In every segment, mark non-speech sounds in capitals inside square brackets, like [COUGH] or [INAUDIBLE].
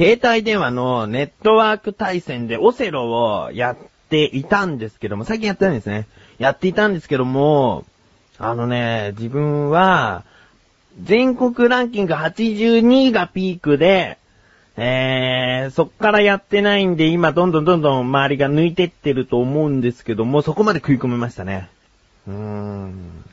携帯電話のネットワーク対戦でオセロをやっていたんですけども、最近やってないんですね。やっていたんですけども、あのね、自分は、全国ランキング82位がピークで、えー、そっからやってないんで、今どんどんどんどん周りが抜いてってると思うんですけども、そこまで食い込めましたね。うーん。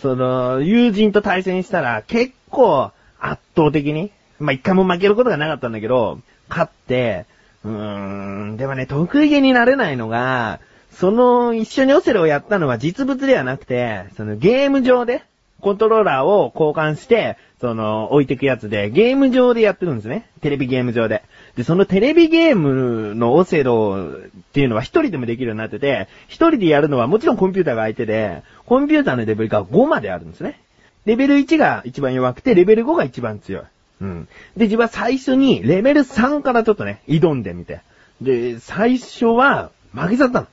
その、友人と対戦したら結構圧倒的に、まあ、一回も負けることがなかったんだけど、勝って、うーん、でもね、得意げになれないのが、その一緒にオセロをやったのは実物ではなくて、そのゲーム上で、コントローラーを交換して、その、置いてくやつで、ゲーム上でやってるんですね。テレビゲーム上で。で、そのテレビゲームのオセロっていうのは一人でもできるようになってて、一人でやるのはもちろんコンピューターが相手で、コンピューターのレベルが5まであるんですね。レベル1が一番弱くて、レベル5が一番強い。うん。で、自分は最初にレベル3からちょっとね、挑んでみて。で、最初は負けちゃったの。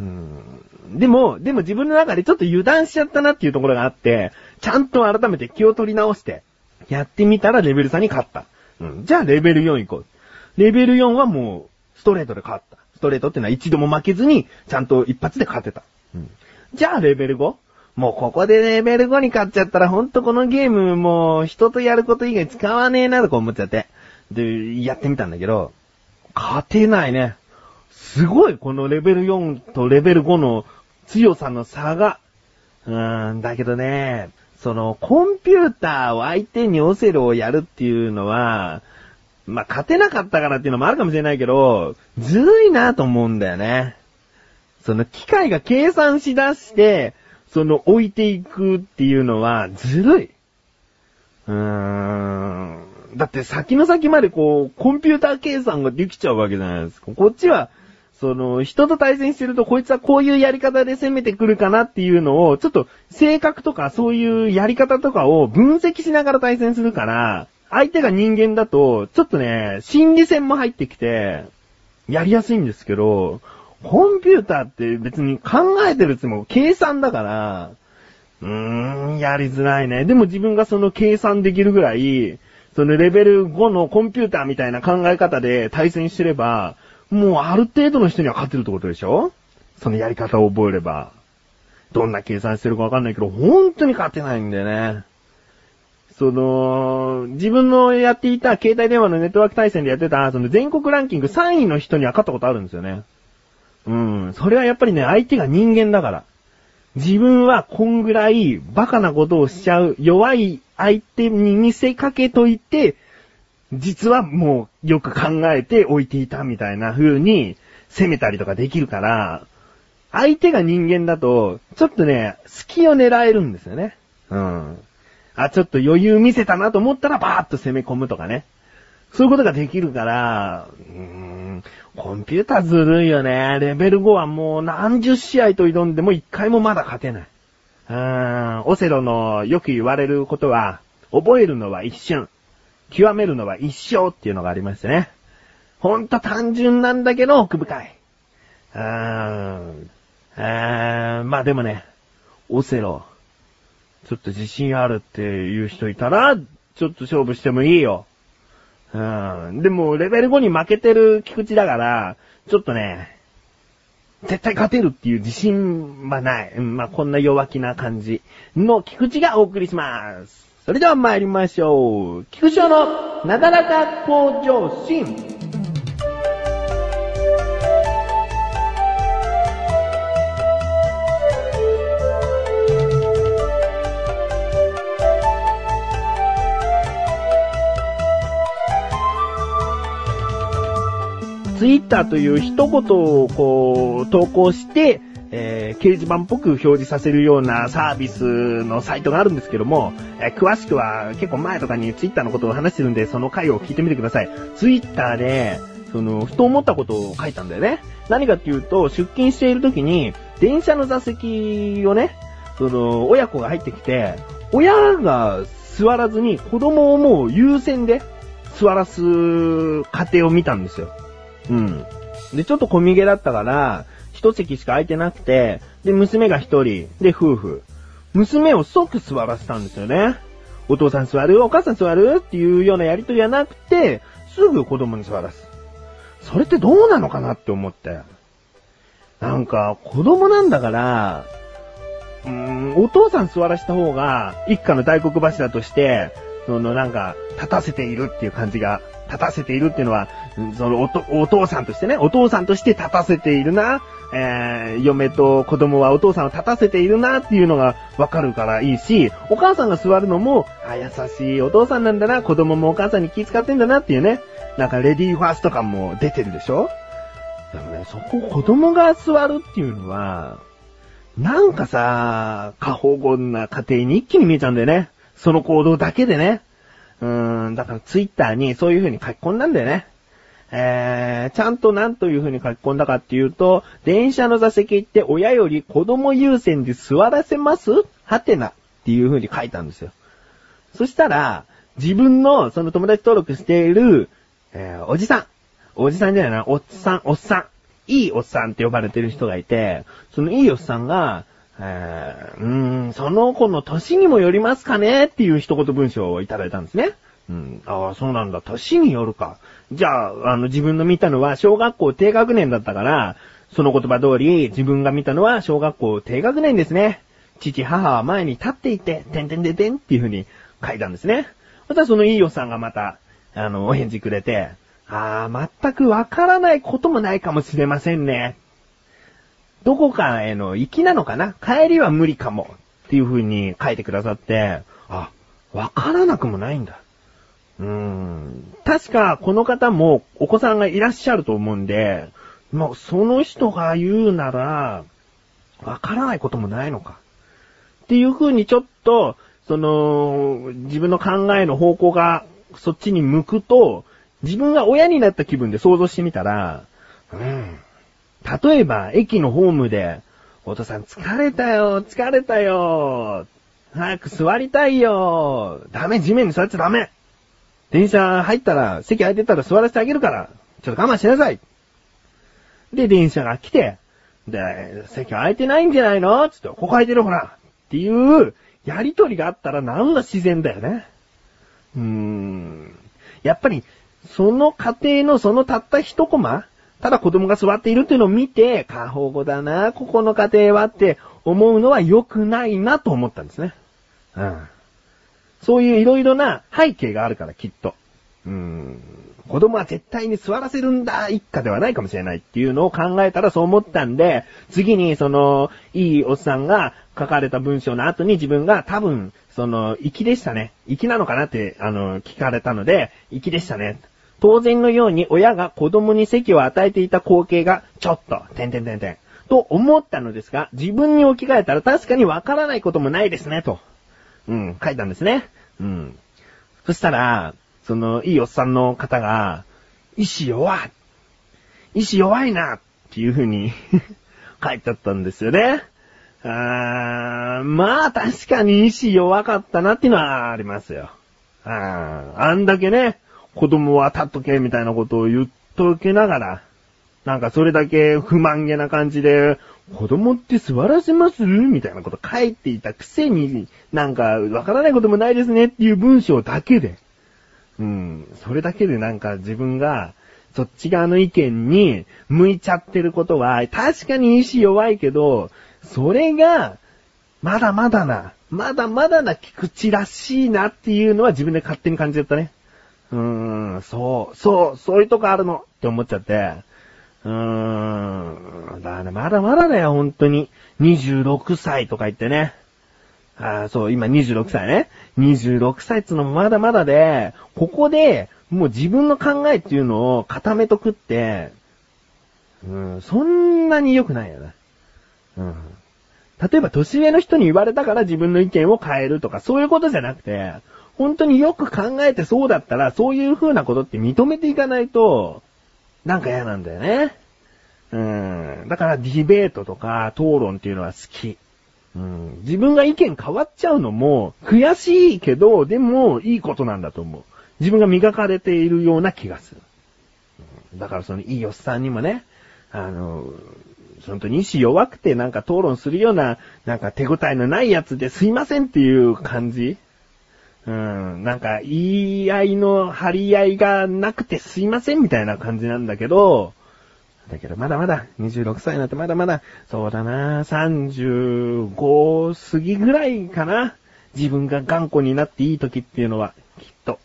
うん。でも、でも自分の中でちょっと油断しちゃったなっていうところがあって、ちゃんと改めて気を取り直して、やってみたらレベル3に勝った。うん。じゃあレベル4行こう。レベル4はもう、ストレートで勝った。ストレートってのは一度も負けずに、ちゃんと一発で勝てた。うん。じゃあレベル 5? もうここでレベル5に勝っちゃったらほんとこのゲームもう人とやること以外使わねえなとか思っちゃって。で、やってみたんだけど、勝てないね。すごいこのレベル4とレベル5の強さの差が。うーん、だけどね、その、コンピューターを相手にオセロをやるっていうのは、まあ、勝てなかったからっていうのもあるかもしれないけど、ずるいなと思うんだよね。その機械が計算しだして、その置いていくっていうのはずるい。うーん。だって先の先までこう、コンピューター計算ができちゃうわけじゃないですか。こっちは、その、人と対戦してると、こいつはこういうやり方で攻めてくるかなっていうのを、ちょっと、性格とかそういうやり方とかを分析しながら対戦するから、相手が人間だと、ちょっとね、心理戦も入ってきて、やりやすいんですけど、コンピューターって別に考えてるつも計算だから、うーん、やりづらいね。でも自分がその計算できるぐらい、そのレベル5のコンピューターみたいな考え方で対戦してれば、もうある程度の人には勝てるってことでしょ？そのやり方を覚えれば。どんな計算してるかわかんないけど、本当に勝てないんだよね。その、自分のやっていた携帯電話のネットワーク対戦でやってた、その全国ランキング3位の人には勝ったことあるんですよね。うん。それはやっぱりね、相手が人間だから。自分はこんぐらいバカなことをしちゃう弱い相手に見せかけといて、実はもうよく考えておいていたみたいな風に攻めたりとかできるから、相手が人間だと、ちょっとね、隙を狙えるんですよね。うん。あ、ちょっと余裕見せたなと思ったらバーッと攻め込むとかね。そういうことができるから、うーん、コンピューターずるいよね。レベル5はもう何十試合と挑んでも一回もまだ勝てない。うーん、オセロのよく言われることは、覚えるのは一瞬。極めるのは一生っていうのがありましてね。ほんと単純なんだけど奥深い。うーん。うーんまあでもね、オセロ、ちょっと自信あるっていう人いたら、ちょっと勝負してもいいよ。でも、レベル5に負けてる菊池だから、ちょっとね、絶対勝てるっていう自信はない。まあ、こんな弱気な感じの菊池がお送りします。それでは参りましょう。菊池のなだらか向上心。ツイッターという一言をこう、投稿して、えー、掲示板っぽく表示させるようなサービスのサイトがあるんですけども、えー、詳しくは結構前とかにツイッターのことを話してるんで、その回を聞いてみてください。ツイッターで、その、ふと思ったことを書いたんだよね。何かっていうと、出勤している時に、電車の座席をね、その、親子が入ってきて、親が座らずに子供をもう優先で座らす家庭を見たんですよ。うん。で、ちょっと小逃げだったから、一席しか空いてなくて、で、娘が一人、で、夫婦。娘を即座らせたんですよね。お父さん座るお母さん座るっていうようなやりとりはなくて、すぐ子供に座らす。それってどうなのかなって思って。なんか、子供なんだから、うーん、お父さん座らした方が、一家の大黒柱として、そのなんか、立たせているっていう感じが、立たせているっていうのは、そのおと、お父さんとしてね、お父さんとして立たせているな、えー、嫁と子供はお父さんを立たせているなっていうのがわかるからいいし、お母さんが座るのも、あ、優しいお父さんなんだな、子供もお母さんに気遣ってんだなっていうね、なんかレディーファースト感も出てるでしょ。でもね、そこ子供が座るっていうのは、なんかさ、過保護な家庭に一気に見えちゃうんだよね。その行動だけでね。うーん、だからツイッターにそういう風に書き込んだんだよね。えー、ちゃんと何という風に書き込んだかっていうと、電車の座席って親より子供優先で座らせます？はてなっていう風に書いたんですよ。そしたら、自分のその友達登録している、えー、おじさん。おじさんじゃないな、おっさん、おっさん。いいおっさんって呼ばれてる人がいて、そのいいおっさんが、えー、うん、その子の歳にもよりますかねっていう一言文章をいただいたんですね。うん。ああ、そうなんだ。歳によるか。じゃあ、あの、自分の見たのは小学校低学年だったから、その言葉通り、自分が見たのは小学校低学年ですね。父、母は前に立っていて、てんてんてんてんっていう風に書いたんですね。またそのいいよさんがまた、あの、お返事くれて、ああ、全くわからないこともないかもしれませんね。どこかへの行きなのかな？帰りは無理かも。っていう風に書いてくださって、あ、わからなくもないんだ。うーん。確か、この方もお子さんがいらっしゃると思うんで、もうその人が言うなら、わからないこともないのか。っていう風にちょっと、その、自分の考えの方向がそっちに向くと、自分が親になった気分で想像してみたら、うん。例えば、駅のホームで、お父さん疲れたよ、疲れたよ、早く座りたいよ、ダメ、地面に座っちゃダメ。電車入ったら、席空いてたら座らせてあげるから、ちょっと我慢しなさい。で、電車が来て、で、席空いてないんじゃないのつって、ここ空いてるほら。っていう、やりとりがあったらなんが自然だよね。うーん。やっぱり、その家庭のそのたった一コマ、ただ子供が座っているっていうのを見て、過保護だな、ここの家庭はって思うのは良くないなと思ったんですね。うん。そういう色々な背景があるから、きっと。うん。子供は絶対に座らせるんだ、一家ではないかもしれないっていうのを考えたらそう思ったんで、次にその、いいおっさんが書かれた文章の後に自分が多分、その、粋でしたね。粋なのかなって、あの、聞かれたので、粋でしたね。当然のように親が子供に席を与えていた光景が、ちょっと、てんてんてんてん、と思ったのですが、自分に置き換えたら確かにわからないこともないですね、と。うん、書いたんですね。うん。そしたら、その、いいおっさんの方が、意志弱い。意志弱いな、っていう風に [LAUGHS] 書いてあったんですよね。あーまあ確かに意志弱かったなっていうのはありますよ。ああんだけね、子供は立っとけみたいなことを言っとけながら、なんかそれだけ不満げな感じで、子供って座らせます？みたいなこと書いていたくせに、なんかわからないこともないですねっていう文章だけで、うん、それだけでなんか自分が、そっち側の意見に向いちゃってることは、確かに意志弱いけど、それが、まだまだな、まだまだな菊池らしいなっていうのは自分で勝手に感じちゃったね。うーん、そう、そう、そういうとこあるのって思っちゃって、うーん、だからまだまだだよ、本当に。26歳とか言ってね。ああ、そう、今26歳ね。26歳っつうのもまだまだで、ここで、もう自分の考えっていうのを固めとくって、うん、そんなに良くないよな。うん。例えば年上の人に言われたから自分の意見を変えるとか、そういうことじゃなくて、本当によく考えてそうだったら、そういう風なことって認めていかないと、なんか嫌なんだよね。うん。だからディベートとか討論っていうのは好き。うん。自分が意見変わっちゃうのも悔しいけど、でもいいことなんだと思う。自分が磨かれているような気がする。だからそのいいおっさんにもね、あの、本当に意志弱くてなんか討論するような、なんか手応えのないやつですいませんっていう感じうん、なんか、言い合いの張り合いがなくてすいませんみたいな感じなんだけど、だけどまだまだ、26歳になってまだまだ、そうだな、35過ぎぐらいかな。自分が頑固になっていい時っていうのは、きっと。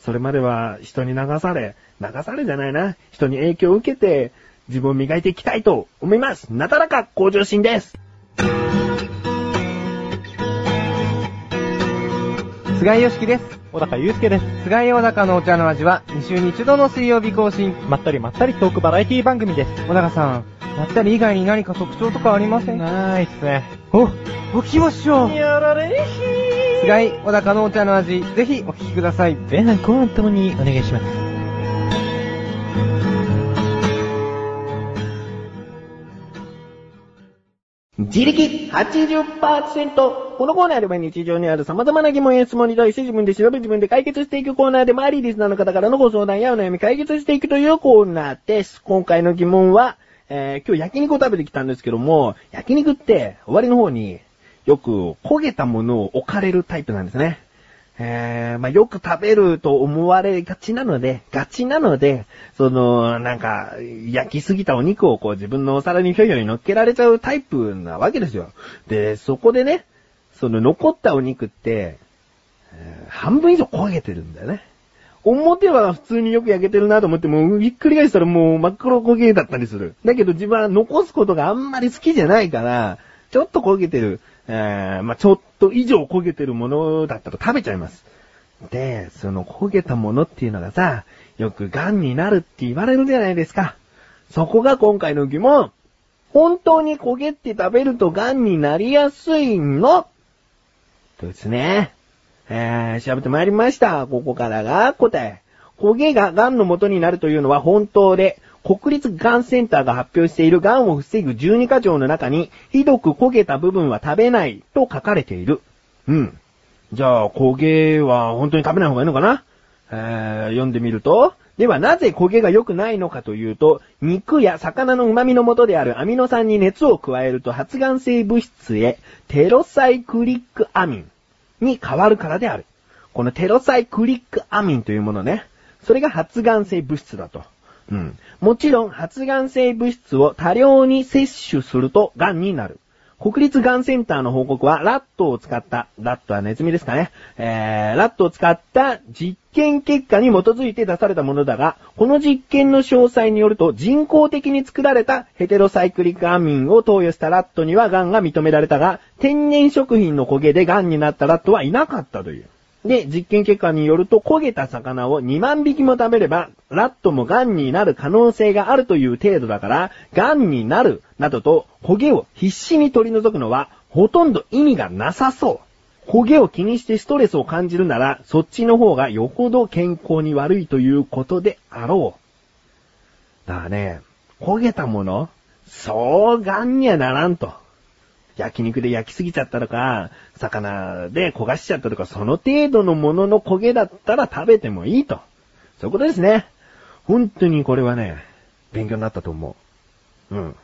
それまでは人に流され、流されじゃないな。人に影響を受けて、自分を磨いていきたいと思います。なだらか向上心です。菅井よしきです。小高祐介です。菅井小高のお茶の味は2週に1度の水曜日更新。まったりまったりトークバラエティ番組です。小高さん、まったり以外に何か特徴とかありません？かないっすね。お、お聞きましょう。やられ菅井小高のお茶の味、ぜひお聞きください。前半後半ともにお願いします。自力80%このコーナーでは日常にある様々な疑問や質問に対して自分で調べ自分で解決していくコーナーでもあり、リスナーの方からのご相談やお悩み解決していくというコーナーです。今回の疑問は、えー、今日焼肉を食べてきたんですけども、焼肉って終わりの方によく焦げたものを置かれるタイプなんですね。えー、まあ、よく食べると思われがちなので、ガチなので、その、なんか、焼きすぎたお肉をこう自分のお皿にひょいひょい乗っけられちゃうタイプなわけですよ。で、そこでね、その残ったお肉って、えー半分以上焦げてるんだよね。表は普通によく焼けてるなと思っても、ひっくり返したらもう真っ黒焦げだったりする。だけど自分は残すことがあんまり好きじゃないから、ちょっと焦げてる、えー、まあ、ちょっと以上焦げてるものだったら食べちゃいます。で、その焦げたものっていうのがさ、よく癌になるって言われるじゃないですか。そこが今回の疑問。本当に焦げって食べると癌になりやすいの？とですね。えー、調べてまいりました。ここからが答え。焦げが癌の元になるというのは本当で、国立癌センターが発表している癌を防ぐ12課条の中に、ひどく焦げた部分は食べないと書かれている。うん。じゃあ、焦げは本当に食べない方がいいのかな？えー、読んでみると、ではなぜ焦げが良くないのかというと、肉や魚の旨味の元であるアミノ酸に熱を加えると発がん性物質へテロサイクリックアミンに変わるからである。このテロサイクリックアミンというものね、それが発がん性物質だと。うん。もちろん発がん性物質を多量に摂取すると癌になる。国立がんセンターの報告は、ラットを使った、ラットはネズミですかね。えー、ラットを使った実験結果に基づいて出されたものだが、この実験の詳細によると、人工的に作られたヘテロサイクリックアミンを投与したラットには癌が認められたが、天然食品の焦げで癌になったラットはいなかったという。で、実験結果によると、焦げた魚を2万匹も食べれば、ラットも癌になる可能性があるという程度だから、癌になる、などと、焦げを必死に取り除くのは、ほとんど意味がなさそう。焦げを気にしてストレスを感じるなら、そっちの方がよほど健康に悪いということであろう。だからね、焦げたもの、そう癌にはならんと。焼肉で焼きすぎちゃったとか、魚で焦がしちゃったとか、その程度のものの焦げだったら食べてもいいと。そういうことですね。本当にこれはね、勉強になったと思う。うん。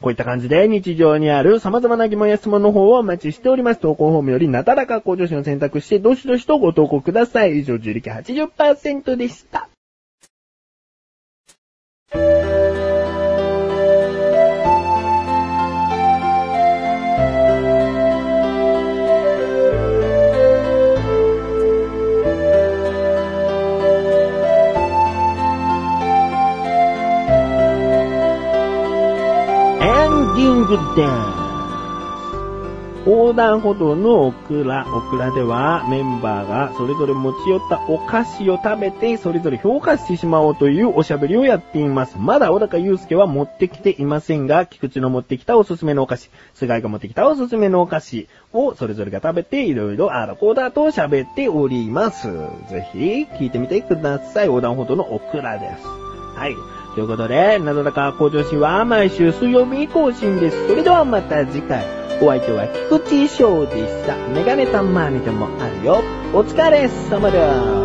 こういった感じで日常にある様々な疑問や質問の方をお待ちしております。投稿フォームよりなだらか向上心を選択して、どしどしとご投稿ください。以上、自力80%でした。横断歩道のオクラ、オクラではメンバーがそれぞれ持ち寄ったお菓子を食べてそれぞれ評価してしまおうというおしゃべりをやっています。まだ小高祐介は持ってきていませんが、菊池の持ってきたおすすめのお菓子、菅井が持ってきたおすすめのお菓子をそれぞれが食べていろいろあらこうだと喋っております。ぜひ聞いてみてください。横断歩道のオクラです。はい。ということで、なだらか向上心は毎週水曜日更新です。それではまた次回。お相手は菊池翔でした。メガネたまにでもあるよ。お疲れ様です。